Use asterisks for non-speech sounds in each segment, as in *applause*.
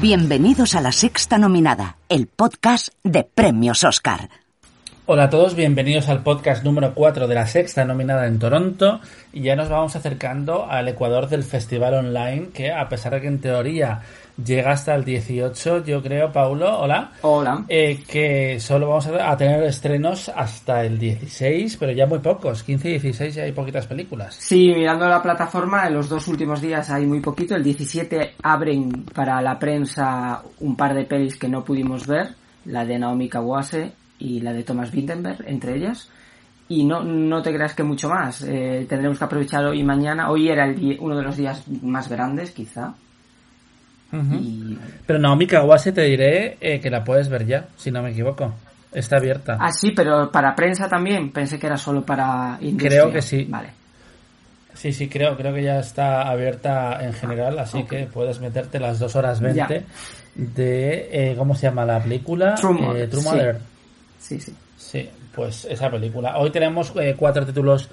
Bienvenidos a la sexta nominada, el podcast de Premios Oscar. Hola a todos, bienvenidos al podcast número 4 de la sexta nominada en Toronto y ya nos vamos acercando al Ecuador del Festival Online que a pesar de que en teoría llega hasta el 18, yo creo, Paulo, hola. Hola. Eh, que solo vamos a, tener estrenos hasta el 16, pero ya muy pocos, 15 y 16 ya hay poquitas películas. Sí, mirando la plataforma, en los dos últimos días hay muy poquito. El 17 abren para la prensa un par de pelis que no pudimos ver, la de Naomi Kawase y la de Thomas Vinterberg, entre ellas. Y no, no te creas que mucho más. Eh, tendremos que aprovechar hoy y mañana. Hoy era el uno de los días más grandes, quizá. Y- Pero Naomi Kawase te diré eh, que la puedes ver ya, si no me equivoco. Está abierta. Ah, sí, pero para prensa también. Pensé que era solo para industria. Creo que sí. Vale. Sí, sí, creo, creo que ya está abierta en general, así que puedes meterte las dos horas 20 Ya. de, eh, ¿cómo se llama la película? True Mother, Eh, True sí. Mother. Sí, sí. Sí, pues esa película. Hoy tenemos eh, cuatro títulos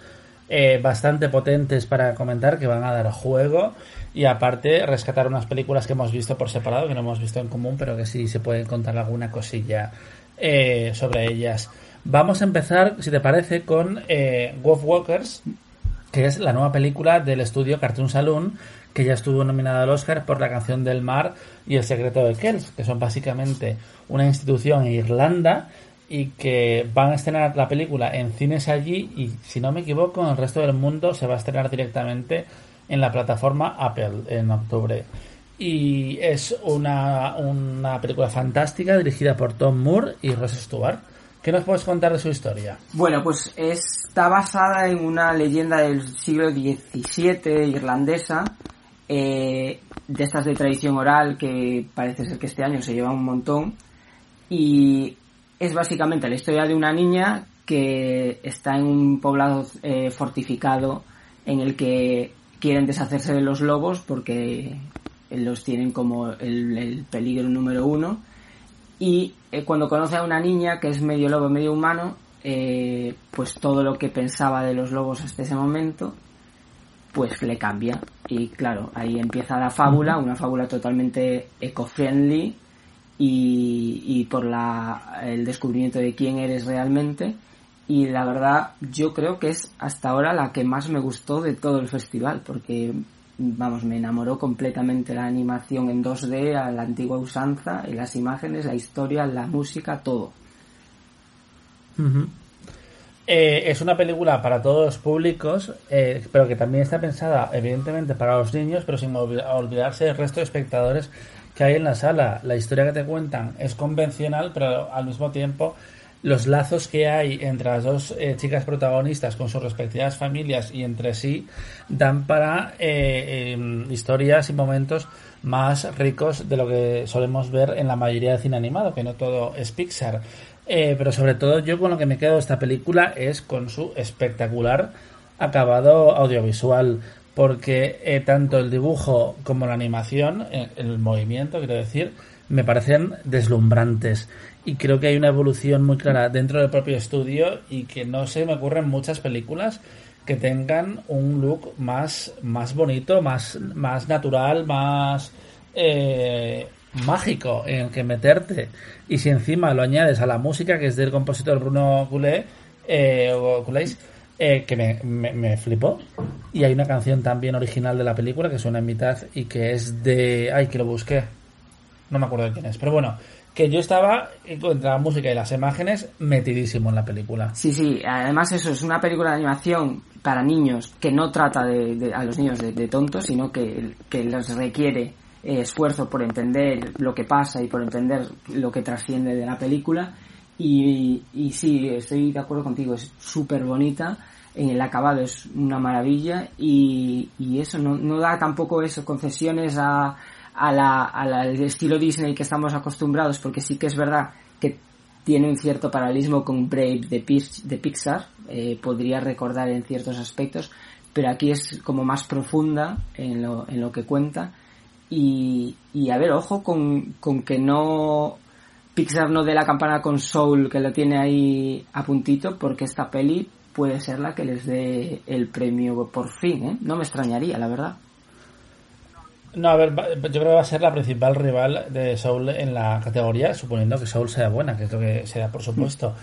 eh, bastante potentes para comentar que van a dar juego y aparte rescatar unas películas que hemos visto por separado, que no hemos visto en común, pero que sí se puede contar alguna cosilla eh, sobre ellas. Vamos a empezar, si te parece, con eh, Wolf Walkers, que es la nueva película del estudio Cartoon Saloon, que ya estuvo nominada al Oscar por La canción del mar y El secreto de Kells, que son básicamente una institución en Irlanda y que van a estrenar la película en cines allí y, si no me equivoco, en el resto del mundo se va a estrenar directamente en la plataforma Apple en octubre. Y es una, una película fantástica dirigida por Tom Moore y Ross Stewart. ¿Qué nos puedes contar de su historia? Bueno, pues está basada en una leyenda del siglo XVII irlandesa, eh, de estas de tradición oral que parece ser que este año se lleva un montón. Y es básicamente la historia de una niña que está en un poblado eh, fortificado en el que quieren deshacerse de los lobos porque los tienen como el, el peligro número uno y eh, cuando conoce a una niña que es medio lobo, medio humano, eh, pues todo lo que pensaba de los lobos hasta ese momento, pues le cambia. Y claro, ahí empieza la fábula, una fábula totalmente eco-friendly y, y por la, el descubrimiento de quién eres realmente. Y la verdad, yo creo que es hasta ahora la que más me gustó de todo el festival, porque vamos, me enamoró completamente la animación en 2D, a la antigua usanza, y las imágenes, la historia, la música, todo. Eh, es una película para todos los públicos, eh, pero que también está pensada, evidentemente, para los niños, pero sin olvi- olvidarse del resto de espectadores que hay en la sala. La historia que te cuentan es convencional, pero al mismo tiempo los lazos que hay entre las dos eh, chicas protagonistas con sus respectivas familias y entre sí dan para eh, em, historias y momentos más ricos de lo que solemos ver en la mayoría de cine animado, que no todo es Pixar. Eh, pero sobre todo yo con lo que me quedo de esta película es con su espectacular acabado audiovisual porque eh, tanto el dibujo como la animación, eh, el movimiento, quiero decir, me parecen deslumbrantes. Y creo que hay una evolución muy clara dentro del propio estudio y que no se me ocurren muchas películas que tengan un look más, más bonito, más, más natural, más eh, mágico en el que meterte. Y si encima lo añades a la música, que es del compositor Bruno Goulet, o Goulet, eh, que me, me, me flipó. Y hay una canción también original de la película que suena en mitad y que es de... Ay, que lo busqué. No me acuerdo de quién es. Pero bueno, que yo estaba entre la música y las imágenes metidísimo en la película. Sí, sí, además eso es una película de animación para niños que no trata de, a los niños de, de tontos, sino que, que les requiere eh, esfuerzo por entender lo que pasa y por entender lo que trasciende de la película. Y, sí, estoy de acuerdo contigo, es súper bonita. El acabado es una maravilla y, eso no, no da tampoco eso, concesiones a, a la, a la- al estilo Disney que estamos acostumbrados, porque sí que es verdad que tiene un cierto paralelismo con Brave de, de Pixar, eh, podría recordar en ciertos aspectos, pero aquí es como más profunda en lo, en lo que cuenta. Y, y a ver, ojo con, con que no Pixar no dé la campana con Soul, que lo tiene ahí a puntito, porque esta peli puede ser la que les dé el premio por fin, ¿eh? No me extrañaría, la verdad. No, a ver, yo creo que va a ser la principal rival de Soul en la categoría, suponiendo que Soul sea buena, que lo que será, por supuesto.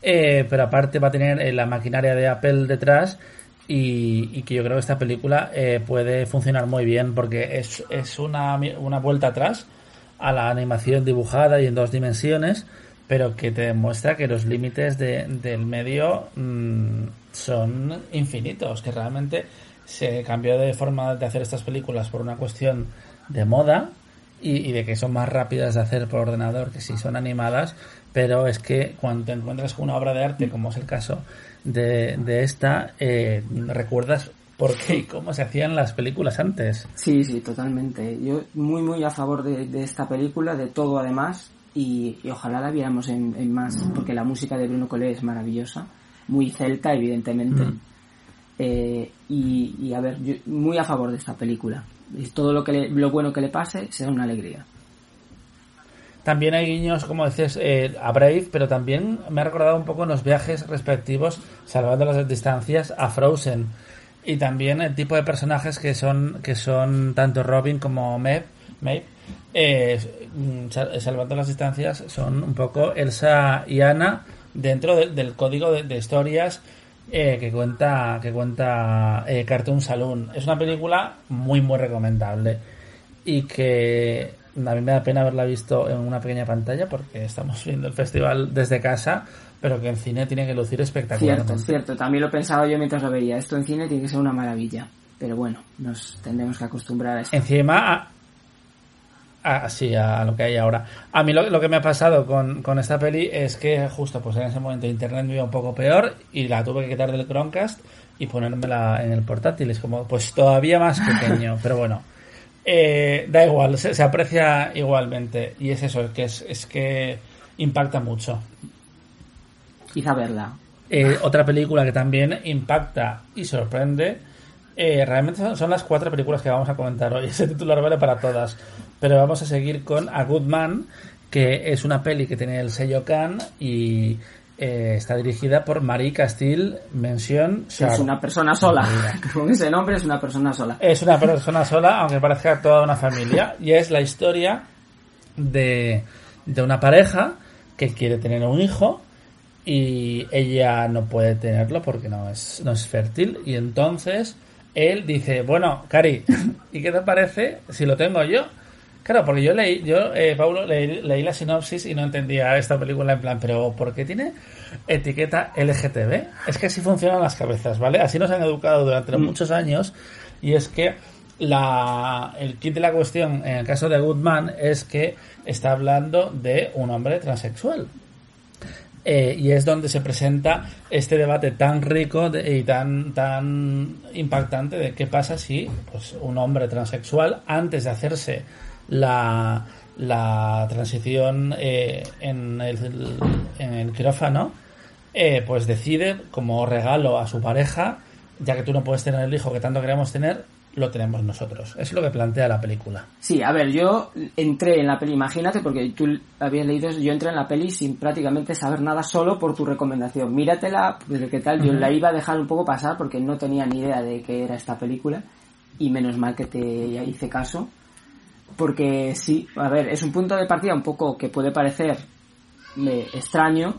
Eh, pero aparte va a tener eh, la maquinaria de Apple detrás y, que yo creo que esta película eh, puede funcionar muy bien porque es, es una, una vuelta atrás a la animación dibujada y en dos dimensiones, pero que te demuestra que los límites de- del medio mm, son infinitos, que realmente se cambió de forma de hacer estas películas por una cuestión de moda y, de que son más rápidas de hacer por ordenador que si son animadas, pero es que cuando te encuentras con una obra de arte, como es el caso de, de esta, eh, recuerdas por qué y cómo se hacían las películas antes. Sí, sí, totalmente. Yo muy, muy a favor de, de esta película, de todo además, y, y ojalá la viéramos en, en más, porque la música de Bruno Collet es maravillosa, muy celta, evidentemente. Eh, y, y a ver, yo muy a favor de esta película. Y todo lo que le- lo bueno que le pase será una alegría. También hay guiños, como dices, eh, a Brave, pero también me ha recordado un poco en los viajes respectivos, salvando las distancias, a Frozen. Y también el tipo de personajes que son, que son tanto Robin como Maeve, Maeve, eh, mm, sal- salvando las distancias, son un poco Elsa y Anna dentro de- del código de, de historias eh, que cuenta, que cuenta eh, Cartoon Saloon. Es una película muy, muy recomendable y que a mí me da pena haberla visto en una pequeña pantalla porque estamos viendo el festival desde casa, pero que en cine tiene que lucir espectacular. Cierto, cierto. También lo pensaba yo mientras lo veía. Esto en cine tiene que ser una maravilla. Pero bueno, nos tendremos que acostumbrar a esto. Encima, a, a- sí, a lo que hay ahora. A mí lo, lo que me ha pasado con, con esta peli es que justo pues en ese momento internet me iba un poco peor y la tuve que quitar del Chromecast y ponérmela en el portátil. Es como, pues todavía más *laughs* pequeño, pero bueno. Eh, da igual, se, se aprecia igualmente. Y es eso, que es, es que impacta mucho. Quizá verla. Eh, otra película que también impacta y sorprende. eh, realmente son, son las cuatro películas que vamos a comentar hoy. *laughs* Ese titular vale para todas. Pero vamos a seguir con A Good Man, que es una peli que tiene el sello Cannes y eh, está dirigida por Marie Castille Mention Es una persona sola. *laughs* Con ese nombre es una persona sola. es una persona sola, aunque parezca toda una familia, y es la historia de, de una pareja que quiere tener un hijo y ella no puede tenerlo porque no es, no es fértil, y entonces él dice, bueno, Cari, ¿y qué te parece si lo tengo yo? Claro, porque yo leí, yo, eh, Paulo, leí, leí la sinopsis y no entendía esta película en plan, pero ¿por qué tiene etiqueta LGTB? Es que así funcionan las cabezas, ¿vale? Así nos han educado durante muchos años y es que la, el kit de la cuestión en el caso de Goodman es que está hablando de un hombre transexual. Eh, y es donde se presenta este debate tan rico de- y tan tan impactante de qué pasa si pues un hombre transexual antes de hacerse la, la transición eh, en, el, en el quirófano eh, pues decide como regalo a su pareja ya que tú no puedes tener el hijo que tanto queremos tener lo tenemos nosotros eso es lo que plantea la película Sí, a ver, yo entré en la peli, imagínate, porque tú habías leído, yo entré en la peli sin prácticamente saber nada solo por tu recomendación. Míratela, pues, qué tal, yo la iba a dejar un poco pasar porque no tenía ni idea de qué era esta película y menos mal que te hice caso. Porque sí, a ver, es un punto de partida un poco que puede parecer eh, extraño,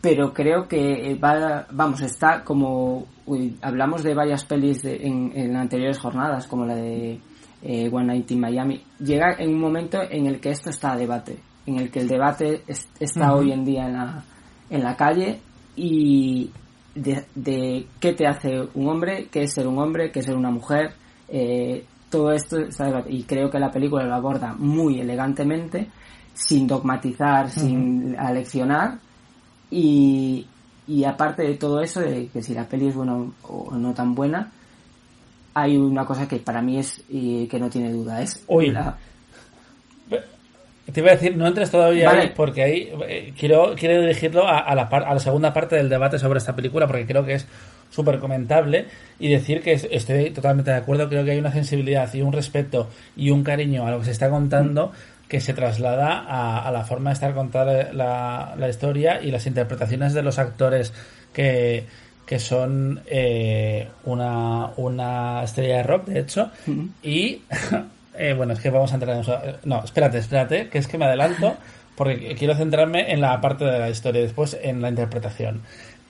pero creo que eh, va, vamos, está como uy, hablamos de varias pelis de- en, en anteriores jornadas, como la de eh, One Night in Miami, llega en un momento en el que esto está a debate. en el que el debate es- está hoy en día en la, en la calle y de, de qué te hace un hombre, qué es ser un hombre, qué es ser una mujer, eh, todo esto está debate- y creo que la película lo aborda muy elegantemente, sin dogmatizar, sin aleccionar y, y aparte de todo eso, de que si la peli es buena o no tan buena, hay una cosa que para mí es y que no tiene duda, es Uy. la- Te iba a decir, no entres todavía Vale. ahí porque ahí eh, quiero, quiero dirigirlo a, a la par- a la segunda parte del debate sobre esta película porque creo que es súper comentable y decir que es- estoy totalmente de acuerdo, creo que hay una sensibilidad y un respeto y un cariño a lo que se está contando que se traslada a, a la forma de estar contada la, la historia y las interpretaciones de los actores que, que son eh, una, una estrella de rock, de hecho, y *laughs* eh, bueno, es que vamos a entrar en eso. No, espérate, espérate, que es que me adelanto porque quiero centrarme en la parte de la historia y después en la interpretación.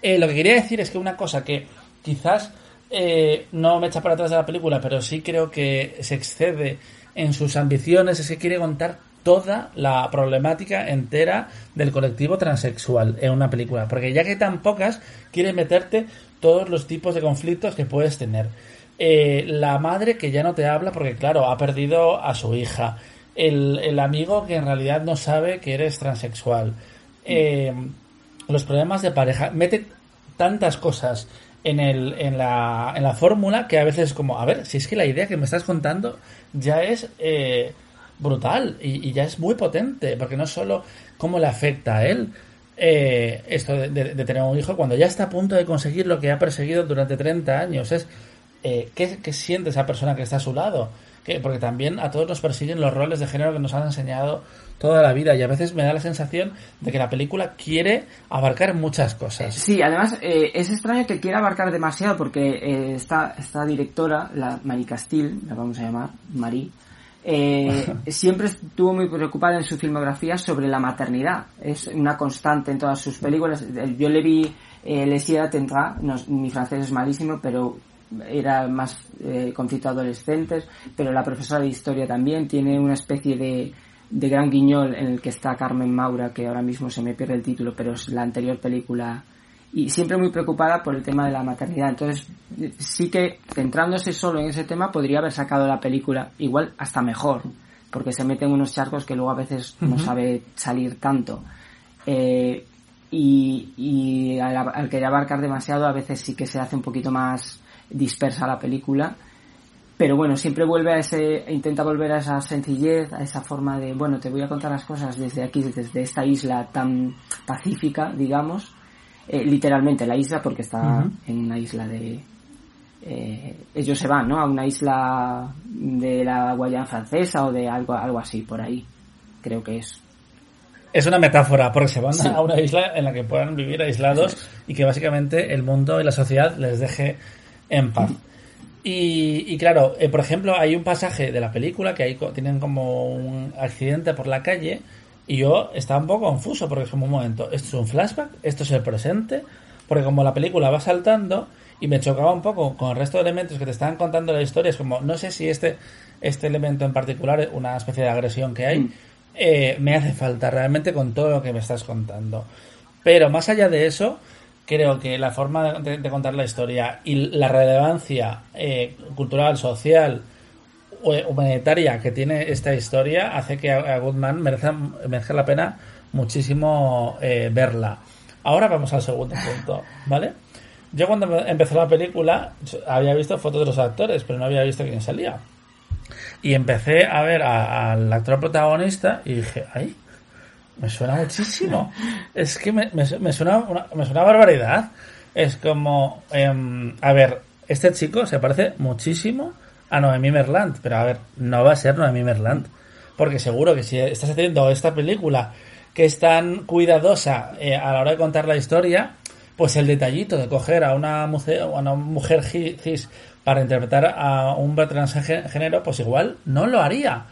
Eh, lo que quería decir es que una cosa que quizás eh, no me echa para atrás de la película, pero sí creo que se excede en sus ambiciones, es que quiere contar toda la problemática entera del colectivo transexual en una película. Porque ya que tan pocas, quiere meterte todos los tipos de conflictos que puedes tener. Eh, la madre que ya no te habla porque, claro, ha perdido a su hija. El, el amigo que en realidad no sabe que eres transexual. Eh, los problemas de pareja. Mete tantas cosas en, el, en la, en la fórmula que a veces es como, a ver, si es que la idea que me estás contando ya es eh, brutal y, ya es muy potente, porque no solo cómo le afecta a él eh, esto de, de- tener un hijo cuando ya está a punto de conseguir lo que ha perseguido durante 30 años, es eh, ¿qué, qué siente esa persona que está a su lado? Que- porque también a todos nos persiguen los roles de género que nos han enseñado toda la vida y a veces me da la sensación de que la película quiere abarcar muchas cosas. Sí, además eh, es extraño que quiera abarcar demasiado porque eh, esta, directora, la Mari Castil, la vamos a llamar, Mari, eh, siempre estuvo muy preocupada en su filmografía sobre la maternidad. Es una constante en todas sus películas. Yo le vi eh, Les Tendrá, no, mi francés es malísimo, pero era más eh, conflicto adolescentes, pero la profesora de historia también tiene una especie de, de gran guiñol en el que está Carmen Maura, que ahora mismo se me pierde el título, pero es la anterior película, y siempre muy preocupada por el tema de la maternidad. Entonces, sí que centrándose solo en ese tema, podría haber sacado la película igual hasta mejor, porque se meten unos charcos que luego a veces no sabe salir tanto. Eh, y y al, al querer abarcar demasiado, a veces sí que se hace un poquito más dispersa la película. Pero bueno, siempre vuelve a ese, intenta volver a esa sencillez, a esa forma de, bueno, te voy a contar las cosas desde aquí, desde esta isla tan pacífica, digamos, eh, literalmente la isla, porque está en una isla de, eh, ellos se van, ¿no? A una isla de la Guayana francesa o de algo, algo así por ahí, creo que es. Es una metáfora, porque se van Sí. a una isla en la que puedan vivir aislados y que básicamente el mundo y la sociedad les deje en paz. Y, y claro, eh, por ejemplo, hay un pasaje de la película que co- tienen como un accidente por la calle y yo estaba un poco confuso porque es como un momento, esto es un flashback, esto es el presente, porque como la película va saltando y me chocaba un poco con el resto de elementos que te estaban contando la historia, es como, no sé si este, este elemento en particular, una especie de agresión que hay, Mm. eh, me hace falta realmente con todo lo que me estás contando. Pero más allá de eso, creo que la forma de, de- contar la historia y la relevancia eh, cultural, social, humanitaria que tiene esta historia hace que a, Goodman merezca, merezca la pena muchísimo eh, verla. Ahora vamos al segundo punto, ¿vale? Yo cuando empezó la película había visto fotos de los actores, pero no había visto quién salía. Y empecé a ver al actor protagonista y dije, ¡ay! Me suena muchísimo. Es que me, me, me suena una, me suena barbaridad. Es como, em, a ver, este chico se parece muchísimo a Noemí Merland, pero a ver, no va a ser Noemí Merland. Porque seguro que si estás haciendo esta película que es tan cuidadosa eh, a la hora de contar la historia, pues el detallito de coger a una mujer, a una mujer cis para interpretar a un transgénero, pues igual no lo haría.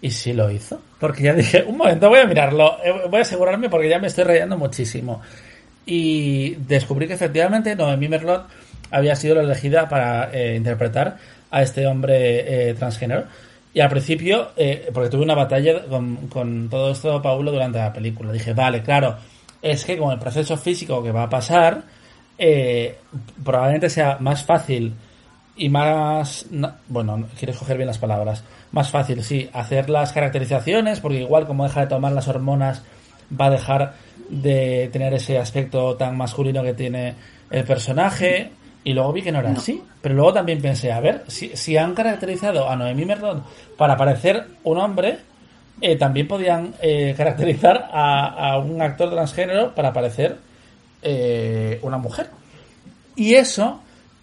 Y sí lo hizo. Porque ya dije, un momento, voy a mirarlo, eh, voy a asegurarme porque ya me estoy rayando muchísimo. Y descubrí que efectivamente Noemí Merlot había sido la elegida para eh, interpretar a este hombre eh, transgénero. Y al principio, eh, porque tuve una batalla con, todo esto, Paulo, durante la película. Dije, vale, claro, es que con el proceso físico que va a pasar, eh, probablemente sea más fácil y más... no- bueno, no- quiero escoger bien las palabras. Más fácil, sí, hacer las caracterizaciones, porque igual como deja de tomar las hormonas, va a dejar de tener ese aspecto tan masculino que tiene el personaje. Y luego vi que no era así. Pero luego también pensé, a ver, si, si han caracterizado a Noemí Merlón para parecer un hombre, eh, también podían eh, caracterizar a, a un actor transgénero para parecer eh, una mujer. Y eso,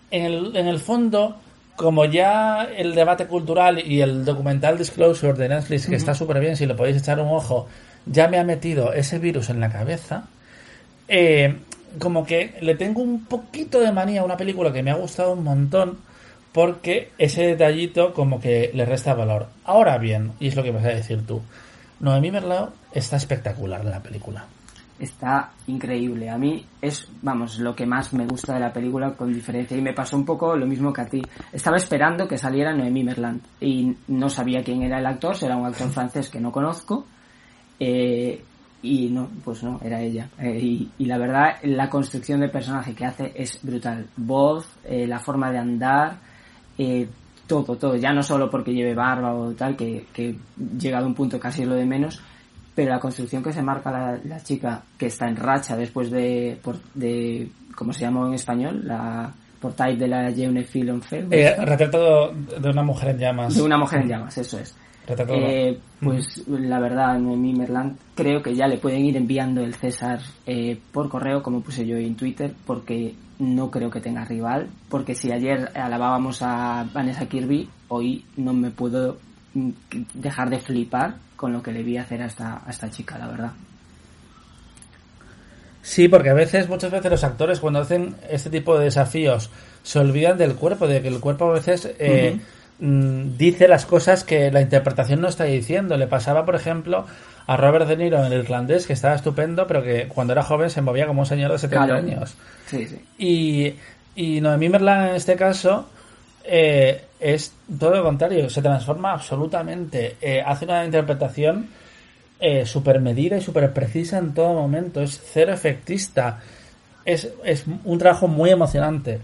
en el, en el fondo, como ya el debate cultural y el documental Disclosure de Netflix, que está súper bien, si lo podéis echar un ojo, ya me ha metido ese virus en la cabeza, eh, como que le tengo un poquito de manía a una película que me ha gustado un montón, porque ese detallito como que le resta valor. Ahora bien, y es lo que vas a decir tú, Noemí Merlao está espectacular en la película. Está increíble. A mí es, vamos, lo que más me gusta de la película con diferencia. Y me pasó un poco lo mismo que a ti. Estaba esperando que saliera Noemí Merland y no sabía quién era el actor. Será un actor *laughs* francés que no conozco. Eh, y no, pues no, era ella. Eh, y, y la verdad, la construcción del personaje que hace es brutal. Voz, eh, la forma de andar, eh, todo, todo. Ya no solo porque lleve barba o tal, que, que llegado a un punto casi es lo de menos, pero la construcción que se marca la, la chica que está en racha después de, por, de ¿cómo se llama en español? La por type de la Jeune en Feu, Eh, de una mujer en llamas. de una mujer en llamas, eso es. Eh, pues la verdad, Noemí Merland, creo que ya le pueden ir enviando el César eh, por correo, como puse yo en Twitter, porque no creo que tenga rival. Porque si ayer alabábamos a Vanessa Kirby, hoy no me puedo mm, dejar de flipar con lo que le vi hacer a esta, a esta chica, la verdad. Sí, porque a veces, muchas veces los actores cuando hacen este tipo de desafíos se olvidan del cuerpo, de que el cuerpo a veces eh, dice las cosas que la interpretación no está diciendo. Le pasaba, por ejemplo, a Robert De Niro en el irlandés, que estaba estupendo, pero que cuando era joven se movía como un señor de 70 Claro. años. Sí, sí. Y, y Noemí Merlan en este caso eh, es todo lo contrario, se transforma absolutamente, eh, hace una interpretación eh, súper medida y súper precisa en todo momento, es cero efectista, es, es un trabajo muy emocionante.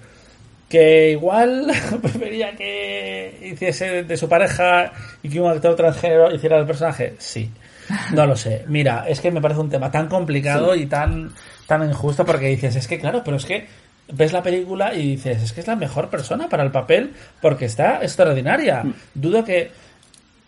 Que igual *laughs* prefería que hiciese de su pareja y que un actor transgénero hiciera el personaje. Sí, no lo sé. Mira, es que me parece un tema tan complicado y tan, tan injusto porque dices, es que claro, pero es que ves la película y dices, es que es la mejor persona para el papel porque está extraordinaria. Dudo que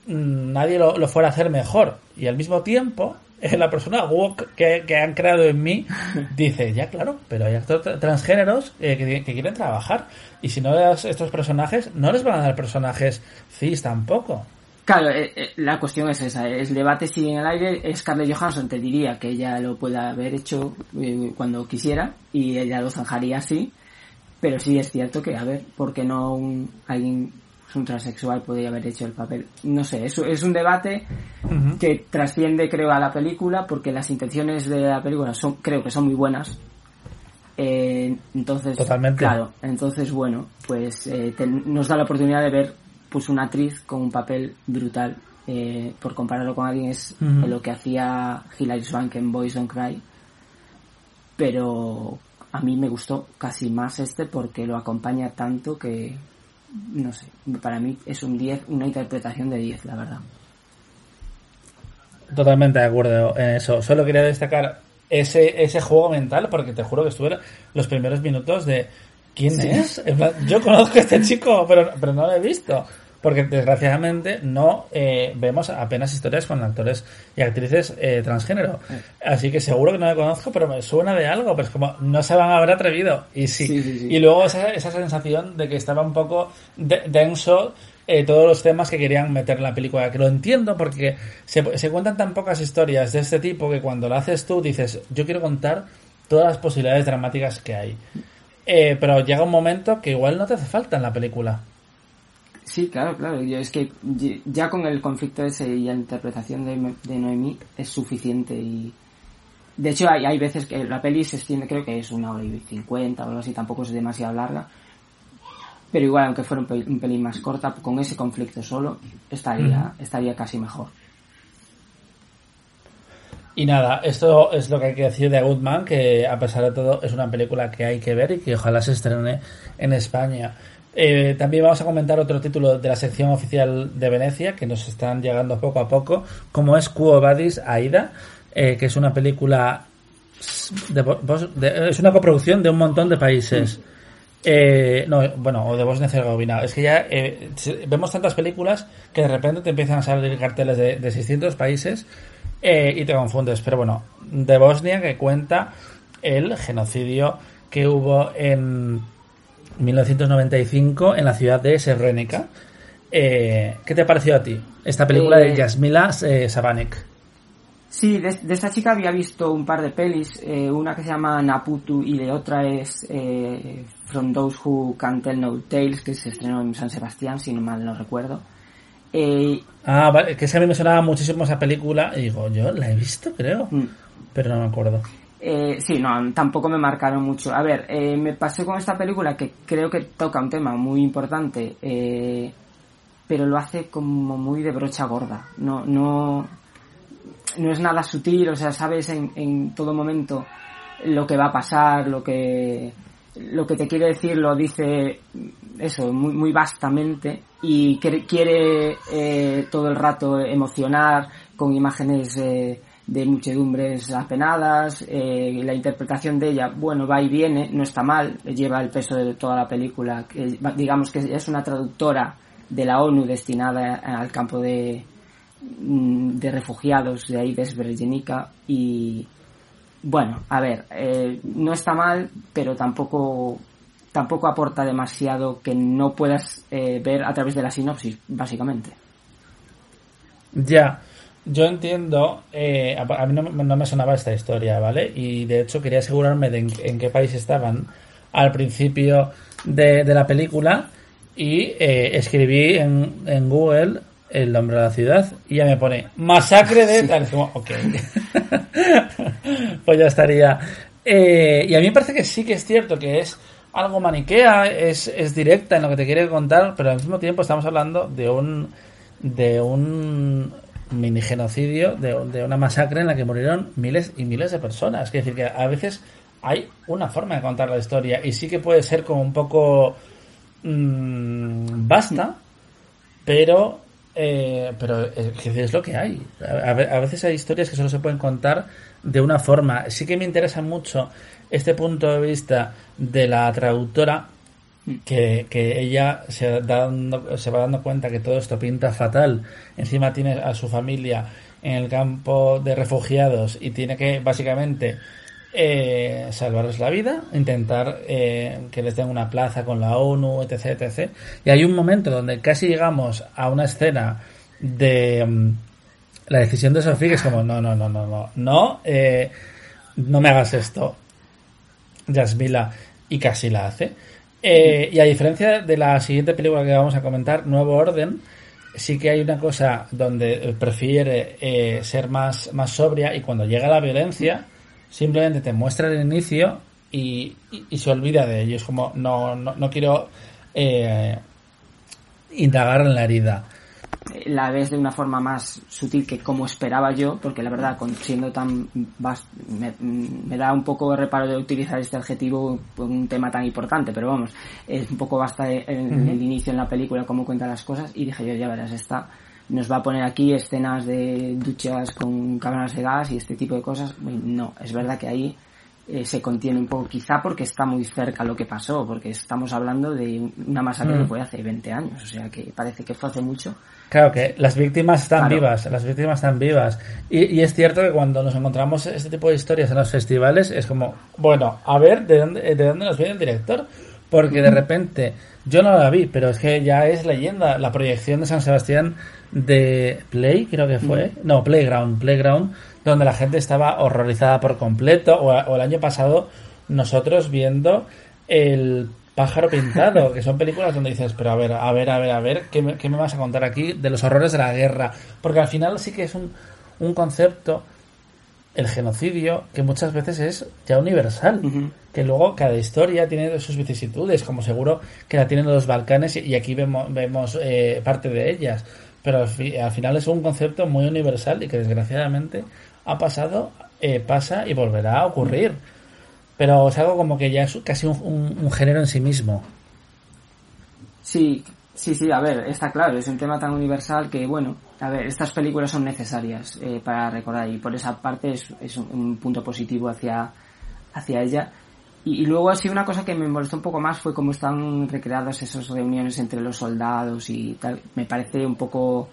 mm, nadie lo, lo fuera a hacer mejor. Y al mismo tiempo, la persona woke que, que han creado en mí dice, ya claro, pero hay actores tra- transgéneros eh, que, quieren trabajar. Y si no das estos personajes, no les van a dar personajes cis tampoco. Claro, eh, eh, la cuestión es esa, el debate sigue en el aire, Scarlett Johansson te diría que ella lo puede haber hecho eh, cuando quisiera y ella lo zanjaría así, pero sí es cierto que, a ver, ¿por qué no un, alguien, pues, un transexual podría haber hecho el papel? No sé, es, es un debate que trasciende creo a la película porque las intenciones de la película son creo que son muy buenas. Eh, entonces, Totalmente. claro, entonces bueno, pues eh, nos da la oportunidad de ver pues una actriz con un papel brutal. Eh, por compararlo con alguien es lo que hacía Hilary Swank en Boys Don't Cry. Pero a mí me gustó casi más este porque lo acompaña tanto que no sé, para mí es un 10, una interpretación de 10, la verdad. Totalmente de acuerdo en eso. Solo quería destacar ese, ese juego mental, porque te juro que estuve los primeros minutos de ¿quién es? Yo conozco a este chico, pero, pero no lo he visto. Porque desgraciadamente no eh, vemos apenas historias con actores y actrices eh, transgénero. Así que seguro que no me conozco, pero me suena de algo. Pero es como, no se van a haber atrevido. Y sí. Sí, sí, sí. Y luego esa, esa sensación de que estaba un poco de- denso eh, todos los temas que querían meter en la película. Que lo entiendo porque se, se cuentan tan pocas historias de este tipo que cuando lo haces tú dices, yo quiero contar todas las posibilidades dramáticas que hay. Eh, pero llega un momento que igual no te hace falta en la película. Sí, claro, claro. Yo es que ya con el conflicto ese y la interpretación de, de Noemí es suficiente y... De hecho, hay, hay veces que la peli se extiende, creo que es una hora y cincuenta o algo así, tampoco es demasiado larga. pero igual aunque fuera un, pel- un pelín más corta, con ese conflicto solo, estaría, estaría casi mejor. Y nada, esto es lo que hay que decir de Goodman, que a pesar de todo es una película que hay que ver y que ojalá se estrene en España. Eh, también vamos a comentar otro título de la sección oficial de Venecia, que nos están llegando poco a poco, como es Quo Vadis Aida, eh, que es una película de, es una coproducción de un montón de países. Eh, no, bueno, o de Bosnia y Herzegovina. Es que ya eh, vemos tantas películas que de repente te empiezan a salir carteles de, de 600 países eh, y te confundes. Pero bueno, de Bosnia que cuenta el genocidio que hubo en 1995 en la ciudad de Srebrenica. Eh, ¿Qué te pareció a ti esta película Eh, de Yasmila eh, Sabanek? Sí, de, de esta chica había visto un par de pelis, eh, una que se llama Naputu y de otra es eh, From Those Who Can Tell No Tales, que se estrenó en San Sebastián, si no mal no recuerdo. Eh, Ah, vale, que es que a mí me sonaba muchísimo esa película y digo, yo la he visto, creo, mm, pero no me acuerdo. Eh, sí, no, tampoco me marcaron mucho. A ver, eh, me pasé con esta película que creo que toca un tema muy importante, eh, pero lo hace como muy de brocha gorda. No, no, no es nada sutil, o sea, sabes en, en todo momento lo que va a pasar, lo que lo que te quiere decir lo dice eso muy, muy vastamente y quiere, quiere, eh, todo el rato emocionar con imágenes eh, de muchedumbres apenadas eh, la interpretación de ella bueno va y viene no está mal lleva el peso de toda la película que, digamos que es una traductora de la ONU destinada al campo de mm, de refugiados de ahí de y bueno, a ver, eh, no está mal, pero tampoco tampoco aporta demasiado que no puedas eh, ver a través de la sinopsis, básicamente. Ya, yo entiendo, eh, a, mí no, me- sonaba esta historia, ¿vale? Y de hecho quería asegurarme de en, en qué país estaban al principio de, la película y eh, escribí en, en Google el nombre de la ciudad y ya me pone masacre de tal. Como, ok. *laughs* pues ya estaría. Eh, y a mí me parece que sí que es cierto que es algo maniquea, es, es directa en lo que te quiere contar, pero al mismo tiempo estamos hablando de un de un mini genocidio, de, una masacre en la que murieron miles y miles de personas. Es decir, que a veces hay una forma de contar la historia y sí que puede ser como un poco mm, basta, pero eh, pero es, que es lo que hay. A- a veces hay historias que solo se pueden contar de una forma. Sí que me interesa mucho este punto de vista de la traductora, que, ella se, dando, se va dando cuenta que todo esto pinta fatal. Encima tiene a su familia en el campo de refugiados y tiene que básicamente eh, salvarles la vida, intentar eh, que les den una plaza con la ONU, etc, etc. Y hay un momento donde casi llegamos a una escena de mm, la decisión de Sofía que es como, no, no, no, no, no, no, eh, no me hagas esto, Yasmila, y casi la hace. Eh, y a diferencia de la siguiente película que vamos a comentar, Nuevo Orden, sí que hay una cosa donde prefiere eh, ser más, más sobria y cuando llega la violencia, simplemente te muestra el inicio y, y- se olvida de ello. Es como, no, no, no quiero eh, indagar en la herida. La ves de una forma más sutil que como esperaba yo, porque la verdad, con, siendo tan me, me da un poco de reparo de utilizar este adjetivo en un tema tan importante, pero vamos, es un poco basta en, en el inicio en la película cómo cuenta las cosas y dije yo, ya verás, esta nos va a poner aquí escenas de duchas con cámaras de gas y este tipo de cosas. No, es verdad que ahí eh, se contiene un poco, quizá porque está muy cerca lo que pasó, porque estamos hablando de una masacre Mm. que fue hace 20 años, o sea que parece que fue hace mucho. Claro que las víctimas están Claro. vivas, las víctimas están vivas. Y, y es cierto que cuando nos encontramos este tipo de historias en los festivales es como, bueno, a ver de dónde, de dónde nos viene el director. Porque de repente, yo no la vi, pero es que ya es leyenda, la proyección de San Sebastián de Play, creo que fue, no, Playground, Playground, donde la gente estaba horrorizada por completo, o, o el año pasado nosotros viendo el pájaro pintado, que son películas donde dices, pero a ver, a ver, a ver, a ver, ¿qué me, qué me vas a contar aquí de los horrores de la guerra? Porque al final sí que es un, un concepto el genocidio, que muchas veces es ya universal. Que luego cada historia tiene sus vicisitudes, como seguro que la tienen los Balcanes y- y aquí vemos, vemos eh, parte de ellas. Pero al, fi- al final es un concepto muy universal y que desgraciadamente ha pasado, eh, pasa y volverá a ocurrir. Pero es algo como que ya es casi un, género en sí mismo. Sí, sí, sí, a ver, está claro, es un tema tan universal que, bueno, a ver, estas películas son necesarias eh, para recordar y por esa parte es, un, un punto positivo hacia, hacia ella. Y, luego así una cosa que me molestó un poco más fue cómo están recreadas esas reuniones entre los soldados y tal. Me parece un poco,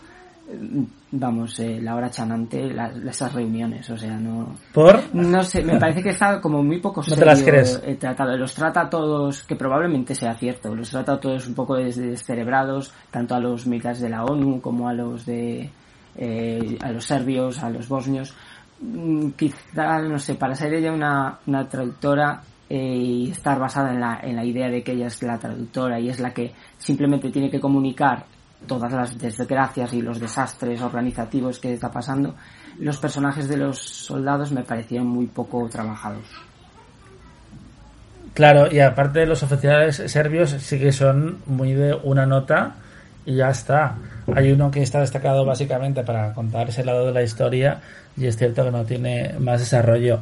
vamos, eh, la hora chanante, la- esas reuniones, o sea, no... ¿Por? No sé, me parece que está como muy poco *laughs* No te las serio, crees. eh, tratado. Los trata a todos, que probablemente sea cierto, los trata a todos un poco des- descerebrados, tanto a los militares de la ONU como a los de eh, a los serbios, a los bosnios. Mm, Quizá, no sé, para ser ella una, una traductora eh, y estar basada en la, en la idea de que ella es la traductora y es la que simplemente tiene que comunicar todas las desgracias y los desastres organizativos que está pasando, los personajes de los soldados me parecieron muy poco trabajados. Claro, y aparte los oficiales serbios sí que son muy de una nota y ya está. Hay uno que está destacado básicamente para contar ese lado de la historia y es cierto que no tiene más desarrollo.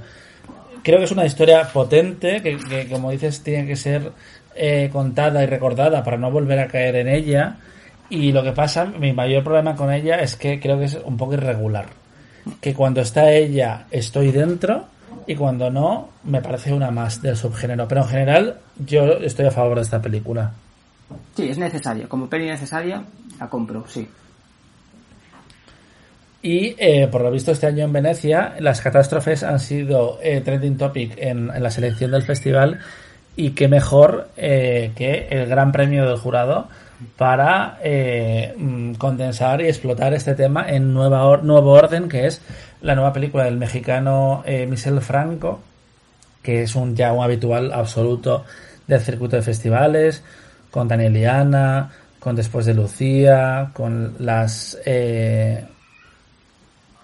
Creo que es una historia potente que, que, como dices, tiene que ser eh, contada y recordada para no volver a caer en ella. Y lo que pasa, mi mayor problema con ella es que creo que es un poco irregular. Que cuando está ella estoy dentro y cuando no me parece una más del subgénero. Pero en general yo estoy a favor de esta película. Sí, es necesaria. Como peli necesaria, la compro, sí. Y eh, por lo visto este año en Venecia las catástrofes han sido eh, trending topic en, en la selección del festival y qué mejor eh, que el gran premio del jurado para eh, mm, condensar y explotar este tema en Nueva Or- Nuevo Orden, que es la nueva película del mexicano eh, Michel Franco, que es un ya un habitual absoluto del circuito de festivales, con Daniel y Ana, con Después de Lucía, con las... eh,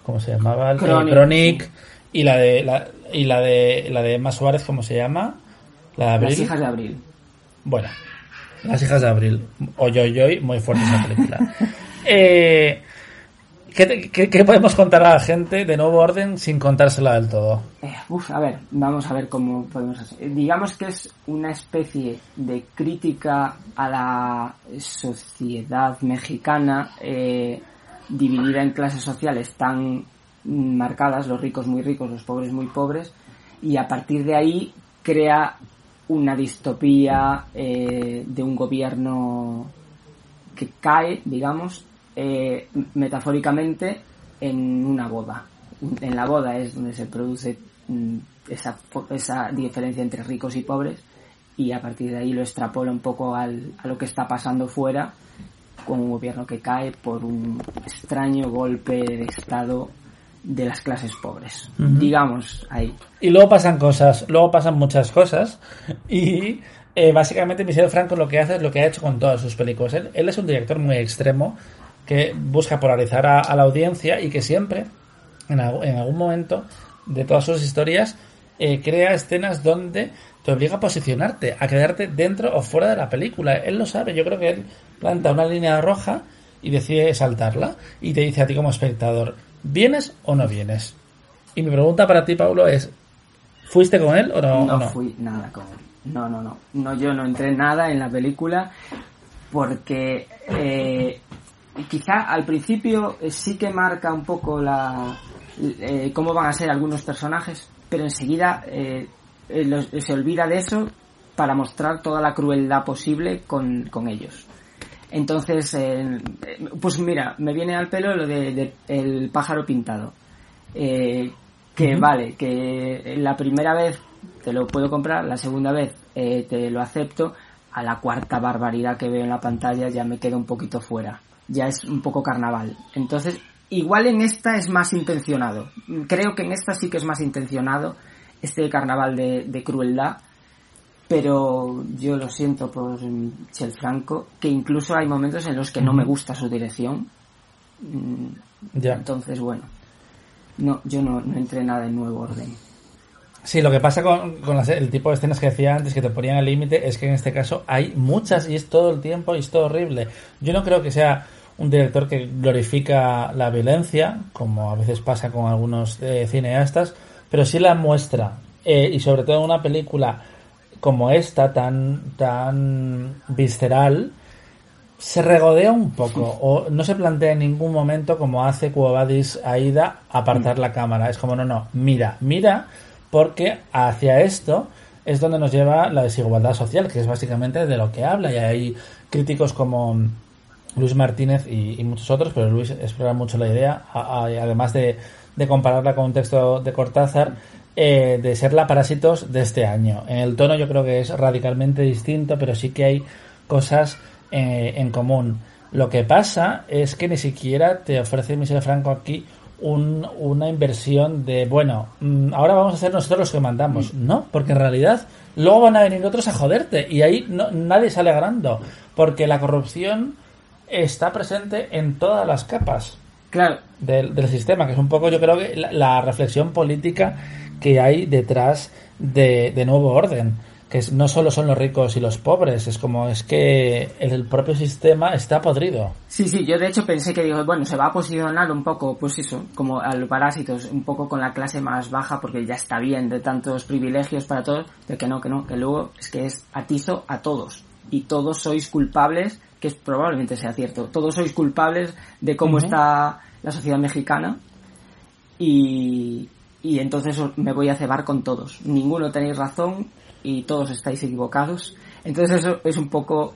¿Cómo se llamaba? Chronic, Chronic, y la de la, y la de la de Emma Suárez, ¿cómo se llama? La de Abril. Las hijas de Abril. Bueno, Las hijas de Abril. Oyoyoy, muy fuerte esa película. *laughs* Eh, ¿qué, qué- qué podemos contar a la gente de Nuevo Orden sin contársela del todo? Eh, uf, a ver, vamos a ver cómo podemos hacer. Eh, Digamos que es una especie de crítica a la sociedad mexicana eh, dividida en clases sociales tan marcadas, los ricos muy ricos, los pobres muy pobres, y a partir de ahí crea una distopía eh, de un gobierno que cae, digamos, eh, metafóricamente en una boda. En la boda es donde se produce mm, esa, esa diferencia entre ricos y pobres y a partir de ahí lo extrapola un poco al, a lo que está pasando fuera con un gobierno que cae por un extraño golpe de estado de las clases pobres. Digamos ahí. Y luego pasan cosas, luego pasan muchas cosas. Y eh, básicamente Michel Franco lo que hace es lo que ha hecho con todas sus películas. Él, él es un director muy extremo que busca polarizar a, a la audiencia y que siempre, en algún momento de todas sus historias, eh, crea escenas donde te obliga a posicionarte, a quedarte dentro o fuera de la película. Él lo sabe, yo creo que él planta una línea roja y decide saltarla y te dice a ti como espectador, ¿vienes o no vienes? Y mi pregunta para ti, Paulo, es, ¿fuiste con él o no? no, o no? fui nada con él. No, no, no. No, yo no entré nada en la película porque eh, quizá al principio eh, sí que marca un poco la eh, cómo van a ser algunos personajes, pero enseguida eh, eh, los- se olvida de eso para mostrar toda la crueldad posible con, con ellos. Entonces, eh, pues mira, me viene al pelo lo de, de el pájaro pintado. Eh, que vale, que la primera vez te lo puedo comprar, la segunda vez eh, te lo acepto, a la cuarta barbaridad que veo en la pantalla ya me quedo un poquito fuera. Ya es un poco carnaval. Entonces, igual en esta es más intencionado. Creo que en esta sí que es más intencionado este carnaval de, de crueldad pero yo lo siento por Chel Franco, que incluso hay momentos en los que no me gusta su dirección. Mm, Ya. Entonces, bueno. no, yo no, no entré nada en nuevo orden. Sí, lo que pasa con, con las- el tipo de escenas que decía antes que te ponían al límite es que en este caso hay muchas y es todo el tiempo y es todo horrible. Yo no creo que sea un director que glorifica la violencia, como a veces pasa con algunos eh, cineastas, pero sí la muestra. Eh, y sobre todo en una película como esta, tan, tan visceral, se regodea un poco o no se plantea en ningún momento como hace Cuobadis Aida apartar la cámara. Es como, no, no, mira, mira, porque hacia esto es donde nos lleva la desigualdad social, que es básicamente de lo que habla. Y hay críticos como Luis Martínez y, y muchos otros, pero Luis explora mucho la idea, a- a- además de, de compararla con un texto de Cortázar, eh, de ser la Parásitos de este año. En el tono yo creo que es radicalmente distinto, pero sí que hay cosas eh, en común. Lo que pasa es que ni siquiera te ofrece Michel Franco aquí un- una inversión de, bueno, mm, ahora vamos a ser nosotros los que mandamos. No, porque en realidad luego van a venir otros a joderte y ahí no, nadie sale ganando, porque la corrupción está presente en todas las capas Claro, del, del sistema, que es un poco, yo creo que la, la reflexión política que hay detrás de, de nuevo orden, que no solo son los ricos y los pobres, es como es que el, propio sistema está podrido. Sí, sí, yo de hecho pensé que digo, bueno, se va a posicionar un poco, pues eso, como a los parásitos, un poco con la clase más baja, porque ya está bien de tantos privilegios para todos, de que no, que no, que luego es que es atizo a todos. Y todos sois culpables, que es, probablemente sea cierto, todos sois culpables de cómo está la sociedad mexicana. Y, y entonces me voy a cebar con todos. Ninguno tenéis razón y todos estáis equivocados. Entonces eso es un poco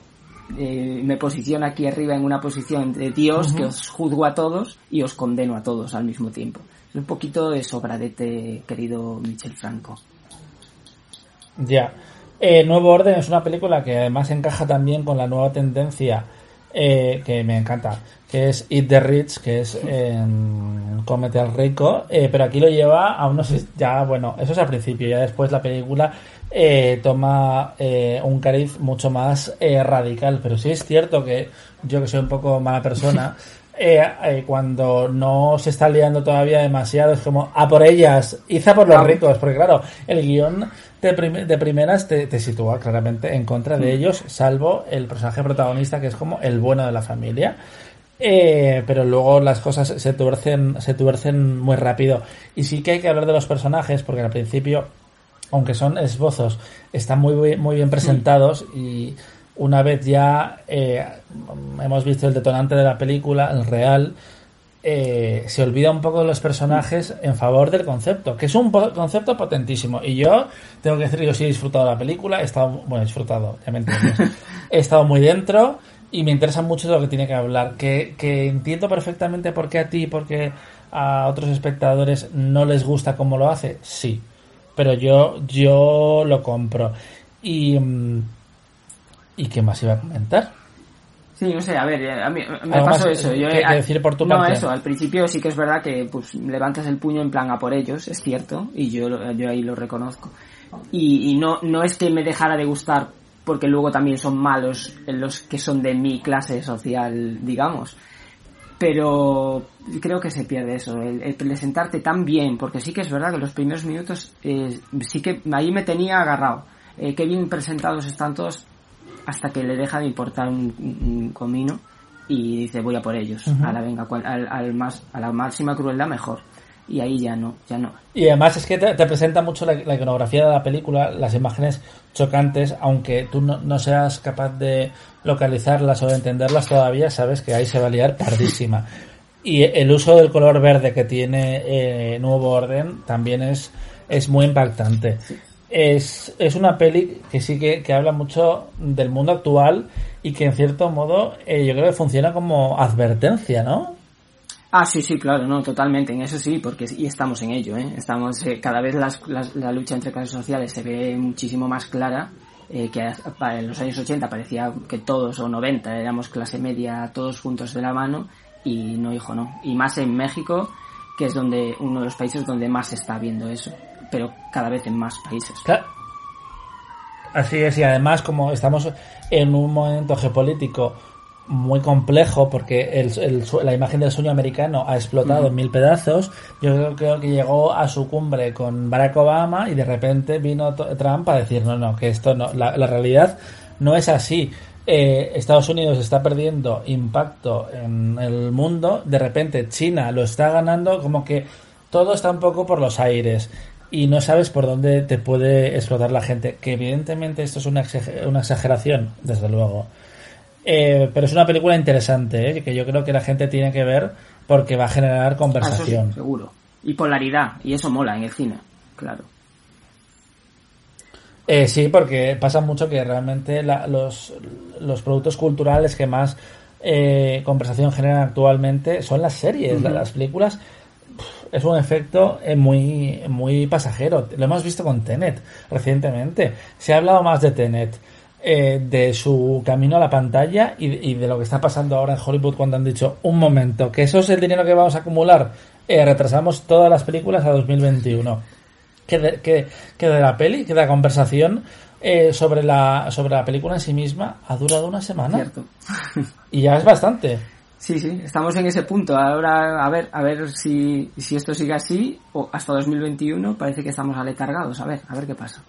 eh, me posiciono aquí arriba en una posición de Dios que os juzgo a todos y os condeno a todos al mismo tiempo. Es un poquito de sobradete, querido Michel Franco. Ya. Eh, Nuevo Orden es una película que además encaja también con la nueva tendencia eh, que me encanta, que es Eat the Rich, que es eh, Cómete al rico, eh, pero aquí lo lleva a unos... Ya, bueno, eso es al principio, ya después la película eh, toma eh, un cariz mucho más eh, radical, pero sí es cierto que yo que soy un poco mala persona, *laughs* eh, eh, cuando no se está liando todavía demasiado, es como, a por ellas, iza por los Ah. ricos, porque claro, el guion de, prim- de primeras te, te sitúa claramente en contra de ellos, salvo el personaje protagonista que es como el bueno de la familia. Eh, pero luego las cosas se tuercen, se tuercen muy rápido. Y sí que hay que hablar de los personajes, porque al principio, aunque son esbozos, están muy, bien- muy bien presentados y una vez ya eh, hemos visto el detonante de la película, el real, eh, se olvida un poco de los personajes en favor del concepto, que es un concepto potentísimo. Y yo tengo que decir que yo sí he disfrutado de la película, he estado, bueno, he disfrutado, ya me entiendes. *laughs* he estado muy dentro y me interesa mucho de lo que tiene que hablar. Que, que entiendo perfectamente por qué a ti, porque a otros espectadores no les gusta cómo lo hace, sí. Pero yo, yo lo compro. Y, mm, ¿y qué más iba a comentar? Sí, no sé, a ver, eh, a mí me ¿Algo pasó eso. Yo, que eh, decir por tu no, parte? eso, al principio sí que es verdad que pues levantas el puño en plan a por ellos, es cierto, y yo, yo ahí lo reconozco. Y, y no, no es que me dejara de gustar porque luego también son malos los que son de mi clase social, digamos. Pero creo que se pierde eso, el, el presentarte tan bien, porque sí que es verdad que los primeros minutos eh, sí que ahí me tenía agarrado. Eh, qué bien presentados están todos hasta que le deja de importar un, un comino y dice voy a por ellos. A la venga, cual- al, al más, a la máxima crueldad mejor. Y ahí ya no, ya no. Y además es que te, te presenta mucho la, la iconografía de la película, las imágenes chocantes, aunque tú no, no seas capaz de localizarlas o de entenderlas todavía, sabes que ahí se va a liar tardísima. Y el uso del color verde que tiene eh, Nuevo Orden también es, es muy impactante. Es, es una peli que sí que, que habla mucho del mundo actual y que en cierto modo eh, yo creo que funciona como advertencia, ¿no? Ah, sí, sí, claro, no, totalmente, en eso sí, porque y estamos en ello, ¿eh? Estamos, eh, cada vez las- las- la lucha entre clases sociales se ve muchísimo más clara, eh, que en los años 80 parecía que todos, o 90, éramos clase media, todos juntos de la mano, y no, hijo, no. Y más en México, que es donde, uno de los países donde más se está viendo eso, pero cada vez en más países. Claro. Así es, y además como estamos en un momento geopolítico muy complejo porque el, el la imagen del sueño americano ha explotado en mil pedazos. Yo creo, creo, que llegó a su cumbre con Barack Obama y de repente vino Trump a decir, no, no, que esto no, la, la realidad no es así. Eh, Estados Unidos está perdiendo impacto en el mundo, de repente China lo está ganando, como que todo está un poco por los aires y no sabes por dónde te puede explotar la gente. Que evidentemente esto es una, una exageración, desde luego. Eh, pero es una película interesante, ¿eh? que yo creo que la gente tiene que ver porque va a generar conversación. Ah, seguro. Y polaridad, y eso mola en el cine, claro. Eh, sí, porque pasa mucho que realmente la, los, los, productos culturales que más eh, conversación generan actualmente son las series, las películas. Es un efecto eh, muy, muy pasajero. Lo hemos visto con Tenet recientemente. Se ha hablado más de Tenet, eh, de su camino a la pantalla y, y, de lo que está pasando ahora en Hollywood cuando han dicho, un momento, que eso es el dinero que vamos a acumular. Eh, retrasamos todas las películas a 2021 que de, que, que de la peli, que de la conversación eh, sobre, la, sobre la película en sí misma ha durado una semana. Cierto. y ya es bastante. Sí, sí, estamos en ese punto. Ahora, a ver, a ver si, si esto sigue así, o hasta 2021 parece que estamos aletargados. A ver, a ver qué pasa.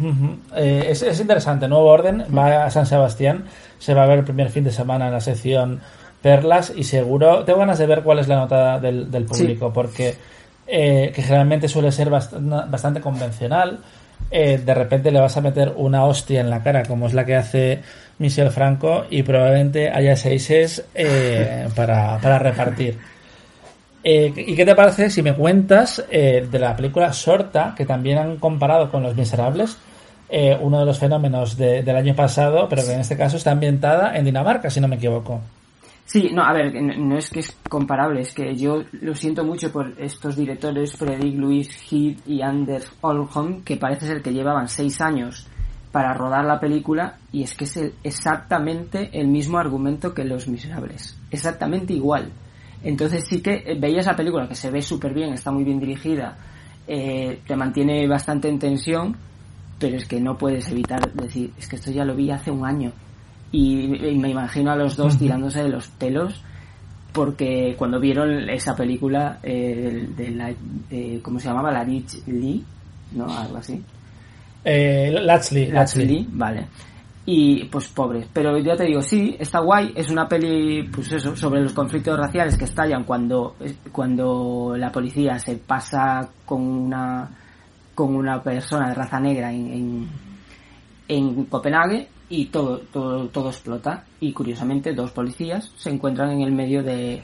Uh -huh. eh, es, es, interesante. Nuevo Orden va a San Sebastián. Se va a ver el primer fin de semana en la sección Perlas y seguro. Tengo ganas de ver cuál es la nota del, del público sí. porque eh, que generalmente suele ser bastante, bastante convencional. Eh, de repente le vas a meter una hostia en la cara, como es la que hace Michel Franco, y probablemente haya seises eh, *laughs* para, para repartir. Eh, ¿Y qué te parece si me cuentas eh, de la película Sorta, que también han comparado con Los Miserables? Eh, uno de los fenómenos de, del año pasado, pero que en este caso está ambientada en Dinamarca, si no me equivoco. Sí, no, a ver, no es que es comparable, es que yo lo siento mucho por estos directores, Fredrik Luis Heath y Anders Olholm, que parece ser que llevaban seis años para rodar la película y es que es el, exactamente el mismo argumento que Los Miserables, exactamente igual. Entonces sí que veía esa película que se ve súper bien, está muy bien dirigida, eh, te mantiene bastante en tensión, pero es que no puedes evitar decir, es que esto ya lo vi hace un año y, y me imagino a los dos tirándose de los pelos porque cuando vieron esa película eh, de, de, la de, cómo se llamaba la Rich Lee no algo así eh, Latchley, Latchley. Latchley vale y pues pobres pero ya te digo sí está guay es una peli pues eso sobre los conflictos raciales que estallan cuando cuando la policía se pasa con una con una persona de raza negra en, en, en Copenhague y todo, todo, todo explota. Y curiosamente dos policías se encuentran en el medio de,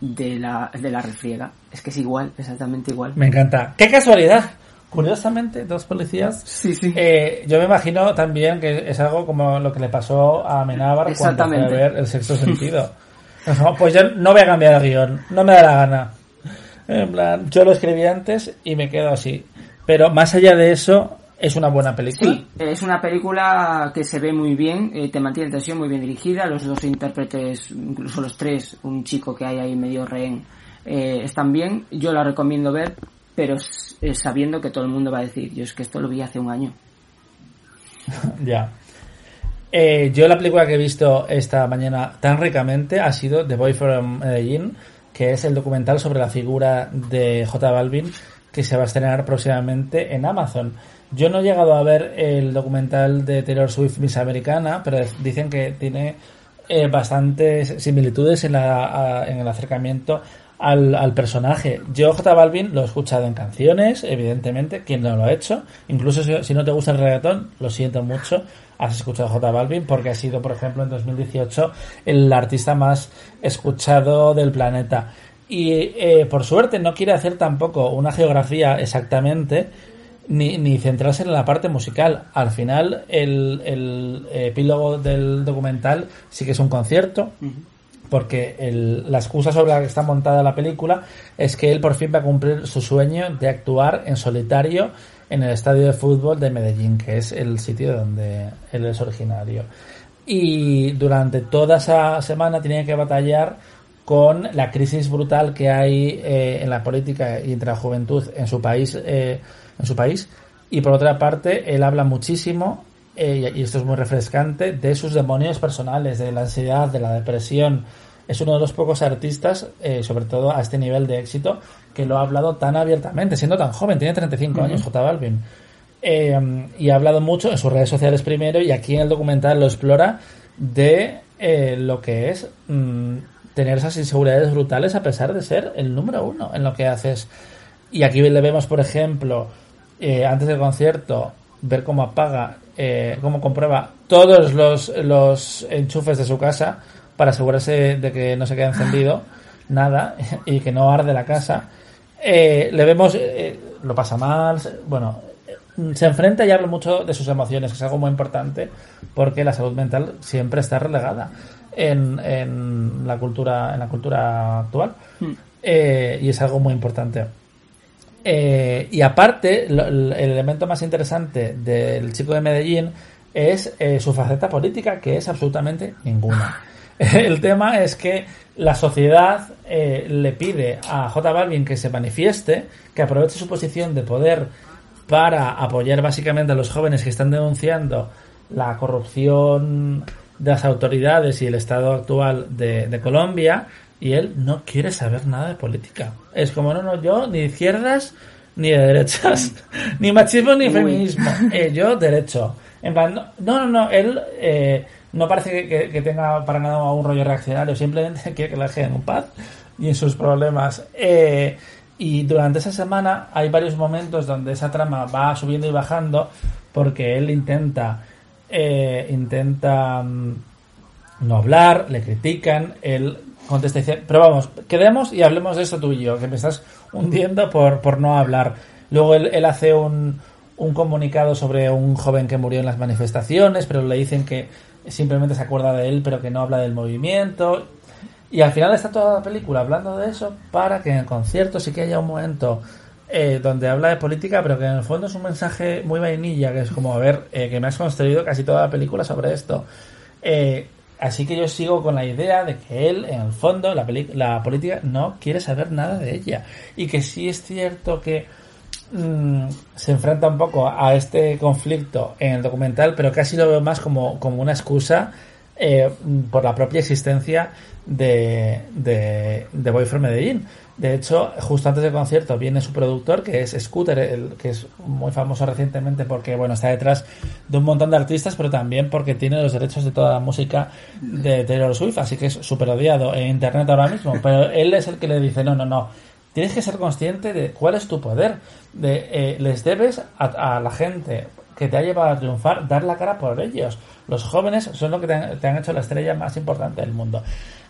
de, la, de la refriega. Es que es igual, exactamente igual. Me encanta. ¡Qué casualidad! Curiosamente, dos policías. Sí, sí. Eh, yo me imagino también que es algo como lo que le pasó a Amenábar cuando fue a ver el sexto *laughs* sentido. no, pues yo no voy a cambiar el guion, no me da la gana. En plan, yo lo escribí antes y me quedo así. Pero más allá de eso, ¿Es una buena película? Sí, es una película que se ve muy bien, eh, te mantiene tensión, muy bien dirigida, los dos intérpretes, incluso los tres, un chico que hay ahí medio rehén, eh, están bien, yo la recomiendo ver, pero eh, sabiendo que todo el mundo va a decir, yo es que esto lo vi hace un año. *laughs* ya. Eh, yo la película que he visto esta mañana tan ricamente ha sido The Boy from Medellín, que es el documental sobre la figura de J Balvin que se va a estrenar próximamente en Amazon. Yo no he llegado a ver el documental de Taylor Swift Miss Americana, pero dicen que tiene eh, bastantes similitudes en, la, en el acercamiento al, al, personaje. Yo J Balvin lo he escuchado en canciones, evidentemente, quien no lo ha hecho. Incluso si, no te gusta el reggaetón, lo siento mucho, has escuchado J Balvin porque ha sido, por ejemplo, en 2018 el artista más escuchado del planeta. Y eh, por suerte no quiere hacer tampoco una geografía exactamente, ni, ni centrarse en la parte musical. Al final, el, el epílogo del documental sí que es un concierto. Porque el, la excusa sobre la que está montada la película es que él por fin va a cumplir su sueño de actuar en solitario en el estadio de fútbol de Medellín, que es el sitio donde él es originario. Y durante toda esa semana tiene que batallar con la crisis brutal que hay eh, en la política y entre la juventud en su país eh, en su país y por otra parte él habla muchísimo eh, y esto es muy refrescante, de sus demonios personales, de la ansiedad, de la depresión. Es uno de los pocos artistas, eh, sobre todo a este nivel de éxito, que lo ha hablado tan abiertamente, siendo tan joven, tiene 35 años, J Balvin. Eh, y ha hablado mucho en sus redes sociales primero y aquí en el documental lo explora de lo que es mm, tener esas inseguridades brutales a pesar de ser el número uno en lo que haces. Y aquí le vemos, por ejemplo, antes del concierto, ver cómo apaga, eh, cómo comprueba todos los, los enchufes de su casa para asegurarse de que no se quede encendido nada *laughs* y que no arde la casa. Eh, le vemos, eh, lo pasa mal, bueno, eh, se enfrenta y habla mucho de sus emociones, que es algo muy importante porque la salud mental siempre está relegada en, en la cultura en la cultura actual Eh, y es algo muy importante. Eh, y aparte, el el elemento más interesante del chico de Medellín es eh, su faceta política, que es absolutamente ninguna. *laughs* El tema es que la sociedad eh, le pide a J Balvin que se manifieste, que aproveche su posición de poder para apoyar básicamente a los jóvenes que están denunciando la corrupción de las autoridades y el estado actual de Colombia y él no quiere saber nada de política. Es como, no, no, yo ni de izquierdas ni de derechas, *laughs* ni machismo ni Uy. feminismo, Eh, yo derecho. En plan, no, no, no, no, él eh, no parece que, que- que tenga para nada un rollo reaccionario, simplemente *laughs* quiere que la dejen en paz y en sus problemas. Eh, y durante esa semana hay varios momentos donde esa trama va subiendo y bajando porque él intenta eh, intenta mm, no hablar, le critican, él contesta y dice, pero vamos, quedemos y hablemos de esto tú y yo, que me estás hundiendo por, por no hablar. Luego él, él hace un, un comunicado sobre un joven que murió en las manifestaciones, pero le dicen que simplemente se acuerda de él, pero que no habla del movimiento. Y al final está toda la película hablando de eso para que en el concierto sí que haya un momento eh, donde habla de política, pero que en el fondo es un mensaje muy vainilla, que es como, a ver, eh, que me has construido casi toda la película sobre esto. Eh, así que yo sigo con la idea de que él, en el fondo, la, la política no quiere saber nada de ella. Y que sí es cierto que mm, se enfrenta un poco a este conflicto en el documental, pero casi lo veo más como, como una excusa eh, por la propia existencia de, de, de Boy from Medellín. De hecho, justo antes del concierto viene su productor, que es Scooter, el, que es muy famoso recientemente porque bueno está detrás de un montón de artistas, pero también porque tiene los derechos de toda la música de Taylor Swift, así que es súper odiado en internet ahora mismo. *laughs* Pero él es el que le dice, no, no, no, tienes que ser consciente de cuál es tu poder. De, eh, les debes a, a la gente que te ha llevado a triunfar dar la cara por ellos. Los jóvenes son lo que te han, hecho la estrella más importante del mundo.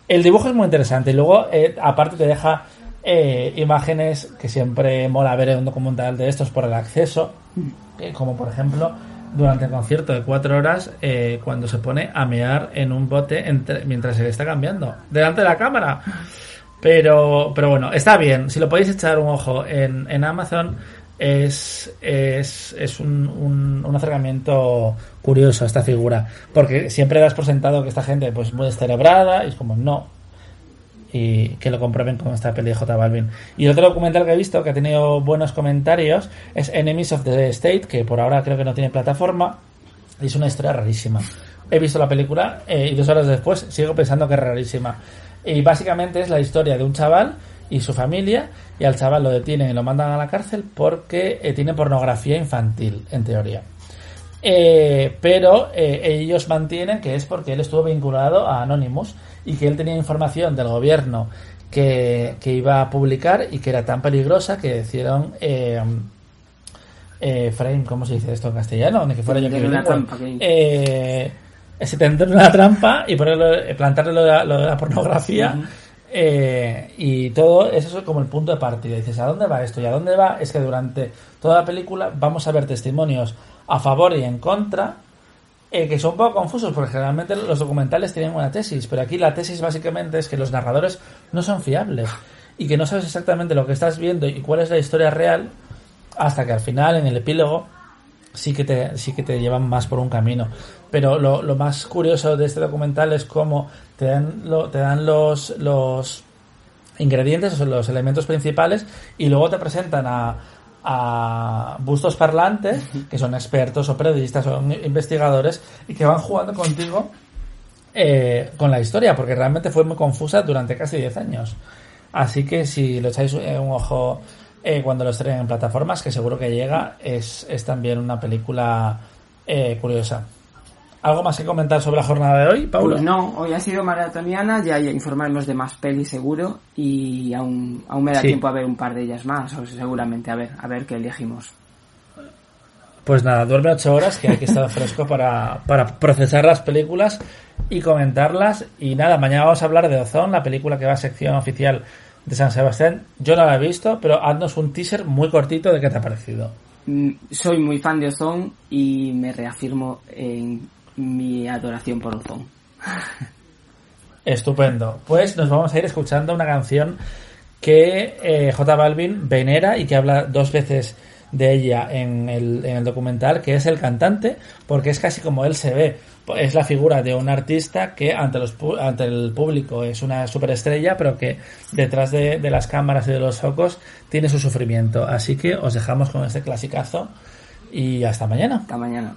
El dibujo es muy interesante y luego, eh, aparte, te deja eh, imágenes que siempre mola ver en un documental de estos por el acceso, eh, como por ejemplo durante el concierto de cuatro horas cuando se pone a mear en un bote entre- mientras se le está cambiando delante de la cámara. Pero, pero bueno, está bien. Si lo podéis echar un ojo en, en Amazon, es, es, es un, un, acercamiento curioso a esta figura. Porque siempre das por sentado que esta gente pues muy descerebrada y es como, no. Y que lo comprueben con esta peli de J Balvin. Y otro documental que he visto que ha tenido buenos comentarios es Enemies of the State, que por ahora creo que no tiene plataforma. Y es una historia rarísima. He visto la película eh, y dos horas después sigo pensando que es rarísima. Y básicamente es la historia de un chaval y su familia y al chaval lo detienen y lo mandan a la cárcel porque eh, tiene pornografía infantil, en teoría. Eh, pero eh, ellos mantienen que es porque él estuvo vinculado a Anonymous y que él tenía información del gobierno que, que iba a publicar y que era tan peligrosa que decidieron eh, eh, frame, ¿cómo se dice esto en castellano? Ni que fuera yo que una trampa, que- se tender una trampa y ponerlo, plantarle lo de la, lo de la pornografía. Eh, y todo eso es como el punto de partida. Dices, ¿a dónde va esto? ¿Y a dónde va? Es que durante toda la película vamos a ver testimonios a favor y en contra eh, que son un poco confusos porque generalmente los documentales tienen una tesis, pero aquí la tesis básicamente es que los narradores no son fiables y que no sabes exactamente lo que estás viendo y cuál es la historia real hasta que al final en el epílogo sí que te, sí que te llevan más por un camino. Pero lo, lo más curioso de este documental es cómo te dan, lo, te dan los, los ingredientes, los elementos principales, y luego te presentan a, a bustos parlantes, que son expertos o periodistas o investigadores, y que van jugando contigo eh, con la historia, porque realmente fue muy confusa durante casi 10 años. Así que si lo echáis eh, un ojo eh, cuando lo estrenen en plataformas, que seguro que llega, es, es también una película eh, curiosa. ¿Algo más que comentar sobre la jornada de hoy, Paulo? Pues no, hoy ha sido maratoniana, ya informaremos de más pelis seguro y aún, aún me da Sí. tiempo a ver un par de ellas más, o seguramente a ver, a ver qué elegimos. Pues nada, duerme ocho horas, que hay que estar *laughs* fresco para, para procesar las películas y comentarlas. Y nada, mañana vamos a hablar de Ozón, la película que va a sección oficial de San Sebastián. Yo no la he visto, pero haznos un teaser muy cortito de qué te ha parecido. Mm, Soy muy fan de Ozón y me reafirmo en mi adoración por Ozón. Estupendo. Pues nos vamos a ir escuchando una canción que eh, J Balvin venera y que habla dos veces de ella en el, en el documental, que es el cantante, porque es casi como él se ve. Es la figura de un artista que ante, los, ante el público es una superestrella, pero que detrás de, de las cámaras y de los focos tiene su sufrimiento. Así que os dejamos con este clasicazo y hasta mañana. Hasta mañana.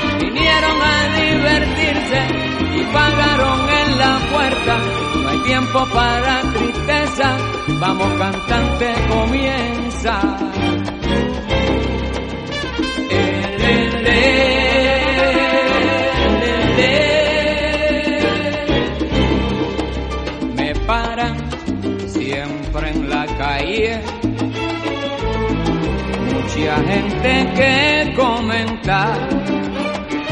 Vinieron a divertirse y pagaron en la puerta. No hay tiempo para tristeza, vamos cantante comienza. Me paran siempre en la calle mucha gente que comentar.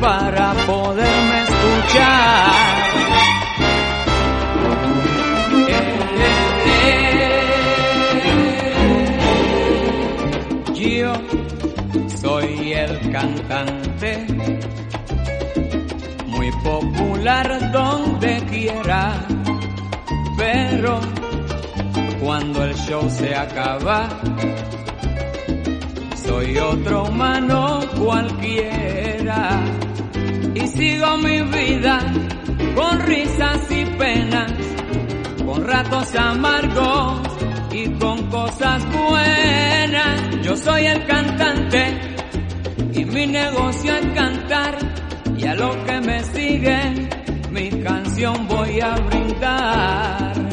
para poderme escuchar. Yo soy el cantante, muy popular donde quiera, pero cuando el show se acaba, soy otro humano cualquiera y sigo mi vida con risas y penas, con ratos amargos y con cosas buenas. Yo soy el cantante y mi negocio es cantar y a lo que me siguen mi canción voy a brindar.